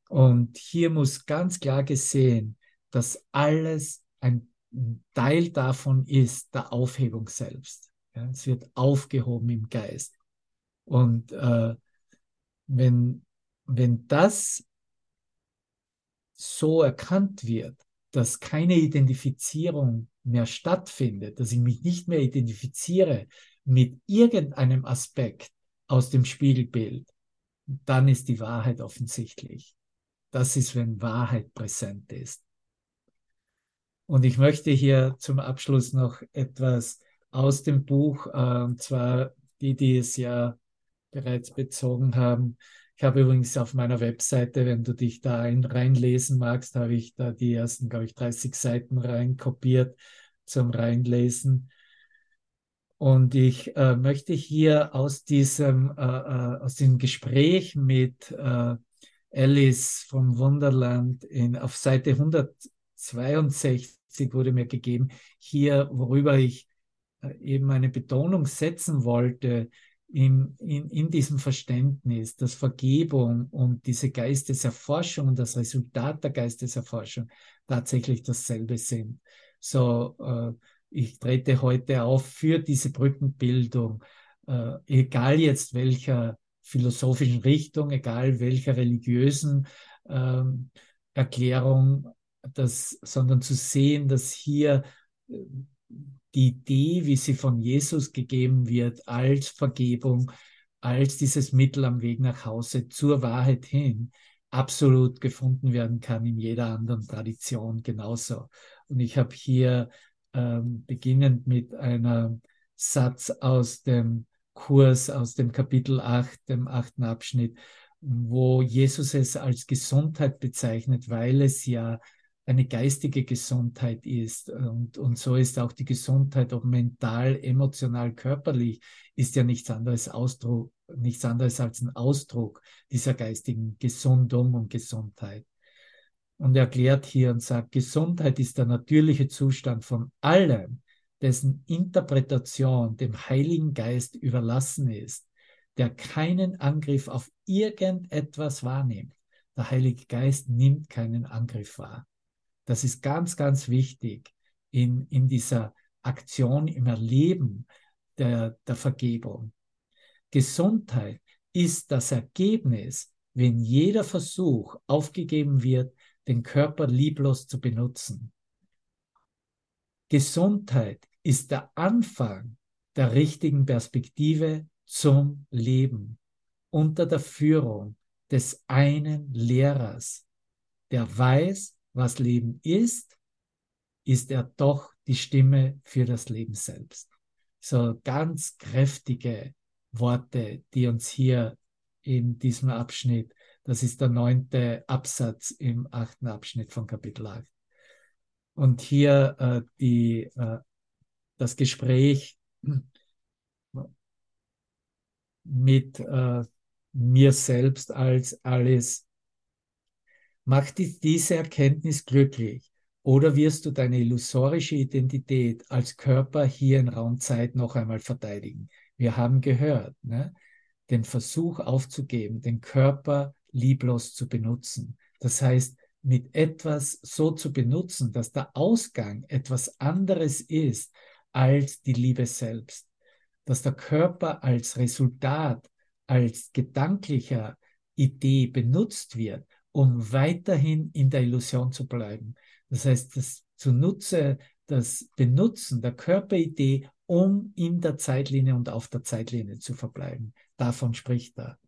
Und hier muss ganz klar gesehen, dass alles ein Teil davon ist der Aufhebung selbst. Ja? Es wird aufgehoben im Geist. Und äh, wenn, wenn das so erkannt wird, dass keine Identifizierung mehr stattfindet, dass ich mich nicht mehr identifiziere mit irgendeinem Aspekt aus dem Spiegelbild, dann ist die Wahrheit offensichtlich. Das ist, wenn Wahrheit präsent ist. Und ich möchte hier zum Abschluss noch etwas aus dem Buch, äh, und zwar die, die es ja bereits bezogen haben, ich habe übrigens auf meiner Webseite, wenn du dich da ein, reinlesen magst, habe ich da die ersten, glaube ich, 30 Seiten rein kopiert zum Reinlesen. Und ich äh, möchte hier aus diesem, äh, äh, aus dem Gespräch mit äh, Alice vom Wunderland in, auf Seite 162 wurde mir gegeben, hier, worüber ich äh, eben eine Betonung setzen wollte, in, in, in diesem Verständnis, dass Vergebung und diese Geisteserforschung und das Resultat der Geisteserforschung tatsächlich dasselbe sind. So, äh, ich trete heute auf für diese Brückenbildung, äh, egal jetzt welcher philosophischen Richtung, egal welcher religiösen ähm, Erklärung, das, sondern zu sehen, dass hier äh, die Idee, wie sie von Jesus gegeben wird, als Vergebung, als dieses Mittel am Weg nach Hause zur Wahrheit hin, absolut gefunden werden kann in jeder anderen Tradition genauso. Und ich habe hier ähm, beginnend mit einem Satz aus dem Kurs, aus dem Kapitel 8, dem achten Abschnitt, wo Jesus es als Gesundheit bezeichnet, weil es ja eine geistige Gesundheit ist. Und, und so ist auch die Gesundheit, ob mental, emotional, körperlich, ist ja nichts anderes Ausdruck, nichts anderes als ein Ausdruck dieser geistigen Gesundung und Gesundheit. Und er erklärt hier und sagt, Gesundheit ist der natürliche Zustand von allem, dessen Interpretation dem Heiligen Geist überlassen ist, der keinen Angriff auf irgendetwas wahrnimmt. Der Heilige Geist nimmt keinen Angriff wahr. Das ist ganz, ganz wichtig in, in dieser Aktion, im Erleben der, der Vergebung. Gesundheit ist das Ergebnis, wenn jeder Versuch aufgegeben wird, den Körper lieblos zu benutzen. Gesundheit ist der Anfang der richtigen Perspektive zum Leben unter der Führung des einen Lehrers, der weiß, was Leben ist, ist er doch die Stimme für das Leben selbst. So ganz kräftige Worte, die uns hier in diesem Abschnitt, das ist der neunte Absatz im achten Abschnitt von Kapitel 8. Und hier äh, die, äh, das Gespräch mit äh, mir selbst als alles. Macht dich diese Erkenntnis glücklich oder wirst du deine illusorische Identität als Körper hier in Raumzeit noch einmal verteidigen? Wir haben gehört, ne? den Versuch aufzugeben, den Körper lieblos zu benutzen. Das heißt, mit etwas so zu benutzen, dass der Ausgang etwas anderes ist als die Liebe selbst. Dass der Körper als Resultat, als gedanklicher Idee benutzt wird, um weiterhin in der Illusion zu bleiben. Das heißt, das zunutze, das Benutzen der Körperidee, um in der Zeitlinie und auf der Zeitlinie zu verbleiben. Davon spricht er.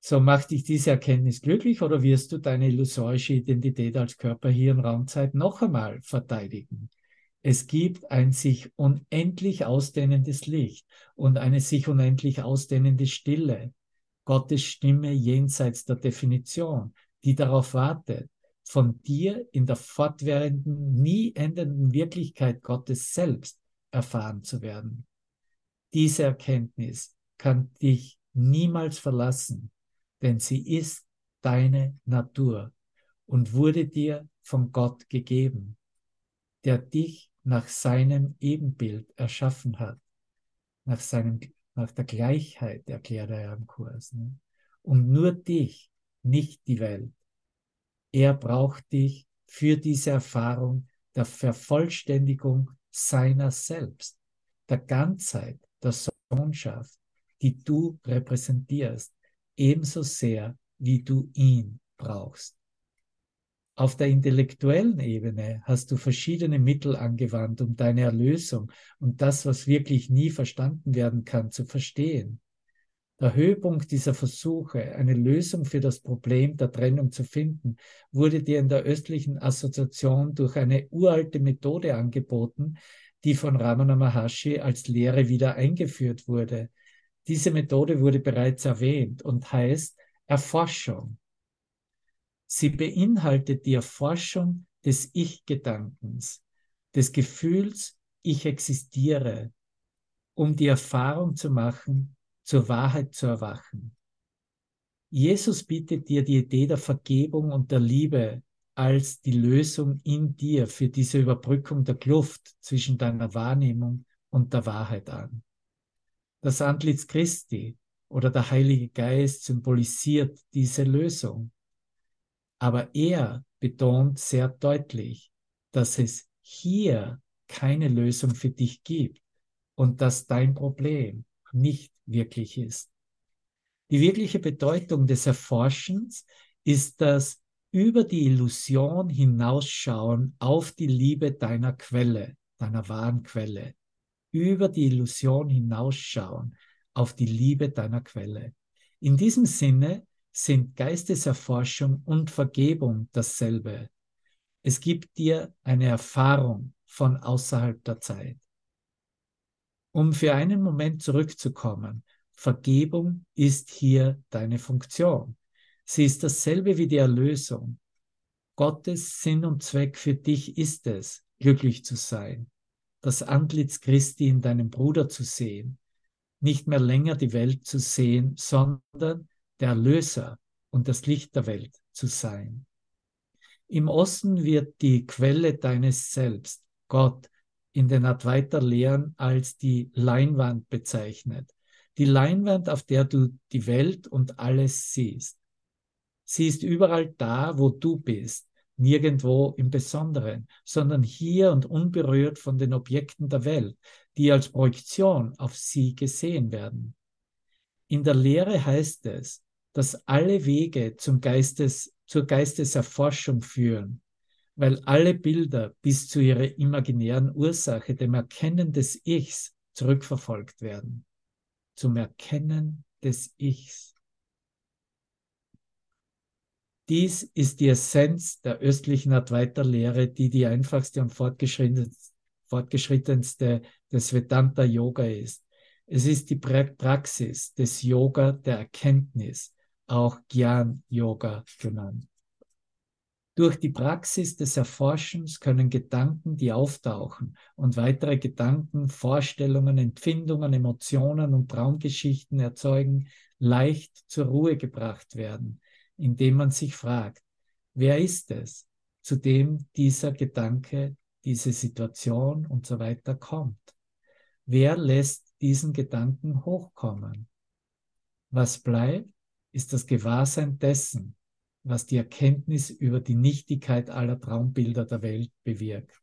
So macht dich diese Erkenntnis glücklich oder wirst du deine illusorische Identität als Körper, hier in Raumzeit noch einmal verteidigen? Es gibt ein sich unendlich ausdehnendes Licht und eine sich unendlich ausdehnende Stille. Gottes Stimme jenseits der Definition, die darauf wartet, von dir in der fortwährenden, nie endenden Wirklichkeit Gottes selbst erfahren zu werden. Diese Erkenntnis kann dich niemals verlassen, denn sie ist deine Natur und wurde dir von Gott gegeben, der dich nach seinem Ebenbild erschaffen hat, nach, seinem, nach der Gleichheit, erklärt er im Kurs. Ne? Und nur dich, nicht die Welt. Er braucht dich für diese Erfahrung der Vervollständigung seiner selbst, der Ganzheit, der Sohnschaft, die du repräsentierst, ebenso sehr, wie du ihn brauchst. Auf der intellektuellen Ebene hast du verschiedene Mittel angewandt, um deine Erlösung und das, was wirklich nie verstanden werden kann, zu verstehen. Der Höhepunkt dieser Versuche, eine Lösung für das Problem der Trennung zu finden, wurde dir in der östlichen Assoziation durch eine uralte Methode angeboten, die von Ramana Maharshi als Lehre wieder eingeführt wurde. Diese Methode wurde bereits erwähnt und heißt Erforschung. Sie beinhaltet die Erforschung des Ich-Gedankens, des Gefühls, ich existiere, um die Erfahrung zu machen, zur Wahrheit zu erwachen. Jesus bietet dir die Idee der Vergebung und der Liebe als die Lösung in dir für diese Überbrückung der Kluft zwischen deiner Wahrnehmung und der Wahrheit an. Das Antlitz Christi oder der Heilige Geist symbolisiert diese Lösung. Aber er betont sehr deutlich, dass es hier keine Lösung für dich gibt und dass dein Problem nicht wirklich ist. Die wirkliche Bedeutung des Erforschens ist das über die Illusion hinausschauen auf die Liebe deiner Quelle, deiner wahren Quelle. Über die Illusion hinausschauen auf die Liebe deiner Quelle. In diesem Sinne sind Geisteserforschung und Vergebung dasselbe. Es gibt dir eine Erfahrung von außerhalb der Zeit. Um für einen Moment zurückzukommen, Vergebung ist hier deine Funktion. Sie ist dasselbe wie die Erlösung. Gottes Sinn und Zweck für dich ist es, glücklich zu sein, das Antlitz Christi in deinem Bruder zu sehen, nicht mehr länger die Welt zu sehen, sondern der Erlöser und das Licht der Welt zu sein. Im Osten wird die Quelle deines Selbst, Gott, in den Advaita-Lehren als die Leinwand bezeichnet. Die Leinwand, auf der du die Welt und alles siehst. Sie ist überall da, wo du bist, nirgendwo im Besonderen, sondern hier und unberührt von den Objekten der Welt, die als Projektion auf sie gesehen werden. In der Lehre heißt es, dass alle Wege zum Geistes, zur Geisteserforschung führen weil alle Bilder bis zu ihrer imaginären Ursache, dem Erkennen des Ichs, zurückverfolgt werden. Zum Erkennen des Ichs. Dies ist die Essenz der östlichen Advaita-Lehre, die die einfachste und fortgeschrittenste des Vedanta Yoga ist. Es ist die Praxis des Yoga der Erkenntnis, auch Gyan Yoga genannt. Durch die Praxis des Erforschens können Gedanken, die auftauchen und weitere Gedanken, Vorstellungen, Empfindungen, Emotionen und Traumgeschichten erzeugen, leicht zur Ruhe gebracht werden, indem man sich fragt, wer ist es, zu dem dieser Gedanke, diese Situation und so weiter kommt? Wer lässt diesen Gedanken hochkommen? Was bleibt, ist das Gewahrsein dessen, was die Erkenntnis über die Nichtigkeit aller Traumbilder der Welt bewirkt.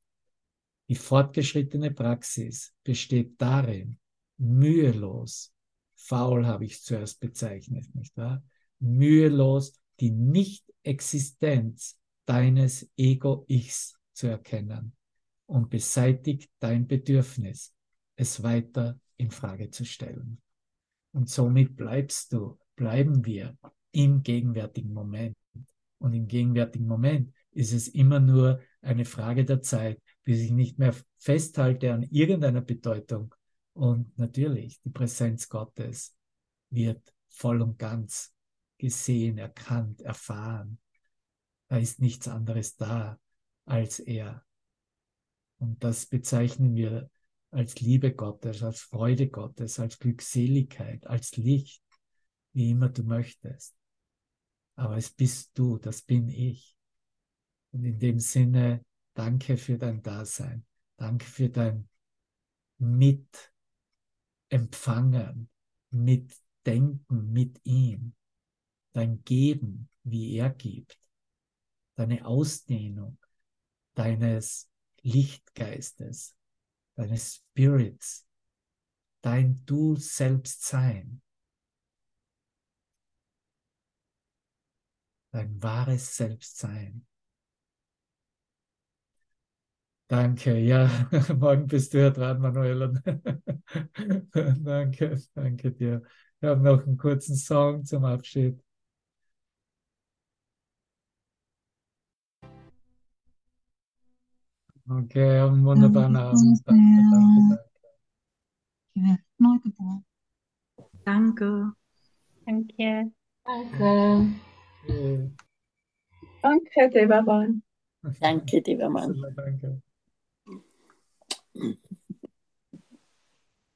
Die fortgeschrittene Praxis besteht darin, mühelos, faul habe ich es zuerst bezeichnet, nicht wahr? Mühelos die Nicht-Existenz deines Ego-Ichs zu erkennen und beseitigt dein Bedürfnis, es weiter in Frage zu stellen. Und somit bleibst du, bleiben wir im gegenwärtigen Moment. Und im gegenwärtigen Moment ist es immer nur eine Frage der Zeit, bis ich nicht mehr festhalte an irgendeiner Bedeutung. Und natürlich, die Präsenz Gottes wird voll und ganz gesehen, erkannt, erfahren. Da ist nichts anderes da als er. Und das bezeichnen wir als Liebe Gottes, als Freude Gottes, als Glückseligkeit, als Licht, wie immer du möchtest. Aber es bist du, das bin ich. Und in dem Sinne, danke für dein Dasein. Danke für dein Mitempfangen, Mitdenken mit ihm. Dein Geben, wie er gibt. Deine Ausdehnung deines Lichtgeistes, deines Spirits, dein Du selbst sein, dein wahres Selbstsein. Danke, ja, morgen bist du ja dran, Manuela. danke, danke dir. Wir haben noch einen kurzen Song zum Abschied. Okay, einen wunderbaren Abend. Danke, danke, danke. Neugeboren. Danke. Danke. Danke. Okay. Danke, Devaban. Danke, lieber Mann. Danke.